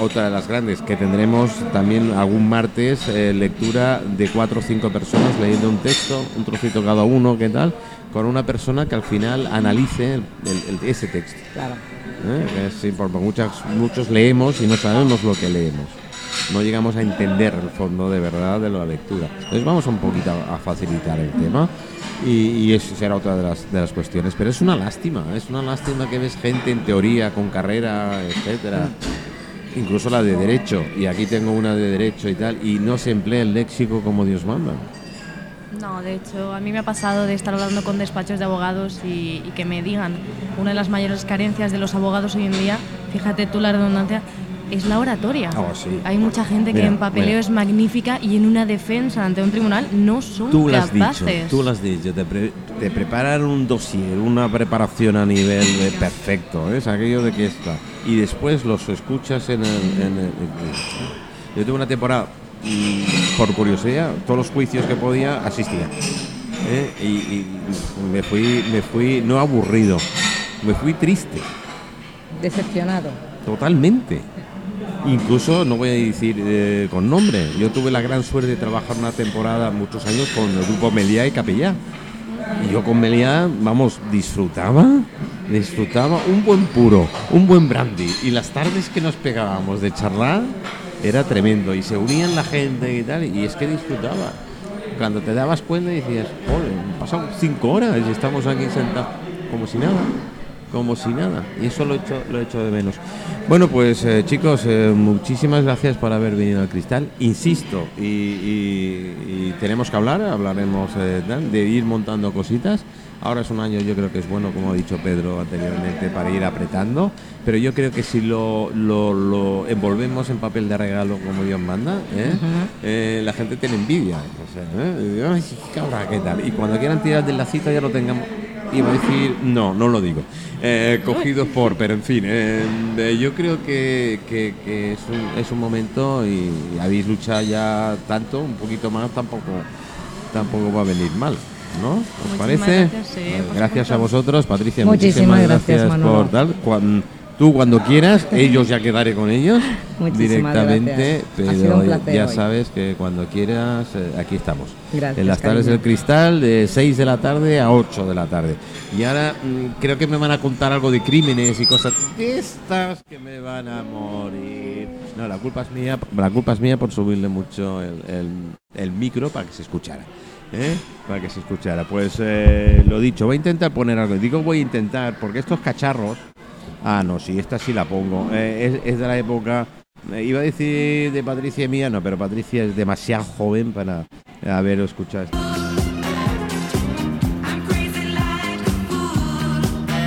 otra de las grandes, que tendremos también algún martes eh, lectura de cuatro o cinco personas leyendo un texto, un trocito cada uno, ¿qué tal? Con una persona que al final analice el- el- ese texto. Claro. ¿Eh? Es importante. Muchas, muchos leemos y no sabemos lo que leemos. No llegamos a entender el fondo de verdad de la lectura. Entonces vamos un poquito a facilitar el tema y, y eso será otra de las, de las cuestiones. Pero es una lástima, es una lástima que ves gente en teoría, con carrera, etcétera, incluso la de derecho, y aquí tengo una de derecho y tal, y no se emplea el léxico como Dios manda. No, de hecho, a mí me ha pasado de estar hablando con despachos de abogados y, y que me digan una de las mayores carencias de los abogados hoy en día, fíjate tú la redundancia, es la oratoria. Oh, sí. Hay mucha gente que en papeleo mira. es magnífica y en una defensa ante un tribunal no son Tú lo has capaces. dicho, tú lo has dicho, te, pre- te preparan un dossier, una preparación a nivel eh, perfecto, ¿eh? es aquello de que está. Y después los escuchas en el... en el- yo tuve una temporada, mm, por curiosidad, todos los juicios que podía asistía. ¿eh? Y, y me fui, me fui, no aburrido, me fui triste, Decepcionado. totalmente. Incluso, no voy a decir eh, con nombre, yo tuve la gran suerte de trabajar una temporada, muchos años, con el grupo Meliá y Capellá. Y yo con Meliá, vamos, disfrutaba, disfrutaba un buen puro, un buen brandy. Y las tardes que nos pegábamos de charlar era tremendo. Y se unían la gente y tal, y es que disfrutaba. Cuando te dabas cuenta decías, joder, han cinco horas y estamos aquí sentados como si nada como si nada. Y eso lo he hecho, lo he hecho de menos. Bueno, pues eh, chicos, eh, muchísimas gracias por haber venido al cristal. Insisto, y, y- y tenemos que hablar, hablaremos eh, de ir montando cositas. Ahora es un año, yo creo que es bueno, como ha dicho Pedro anteriormente, para ir apretando. Pero yo creo que si lo, lo- lo envolvemos en papel de regalo como Dios manda, ¿eh? Eh, la gente tiene envidia. O sea, ¿eh? Ay, cabrón, ¿qué tal? Y cuando quieran tirar del lacito ya lo tengamos. Iba a decir, no, no lo digo. Eh, cogidos por, pero en fin, eh, eh, yo creo que, que- que es, un, es un momento y habéis luchado ya tanto, un poquito más, tampoco, tampoco va a venir mal. ¿No? ¿Os Muchísimas parece? gracias, sí, Vale, por gracias a vosotros, Patricia. Muchísimas Muchísimas, gracias, gracias, por tal. Tú cuando quieras, ellos ya quedaré con ellos Muchísimas directamente, gracias. Pero ya hoy. sabes que cuando quieras, eh, aquí estamos. Gracias, en las tardes cariño. del cristal, de 6 de la tarde a 8 de la tarde. Y ahora mm, creo que me van a contar algo de crímenes y cosas de estas que me van a morir. No, la culpa es mía, la culpa es mía por subirle mucho el, el- el micro para que se escuchara. ¿eh? Para que se escuchara. Pues eh, lo dicho, voy a intentar poner algo. Digo voy a intentar, porque estos cacharros. Ah, no, sí, esta sí la pongo. Eh, es, de la época. eh, iba a decir de Patricia y mía, no, pero Patricia es demasiado joven para haber escuchado.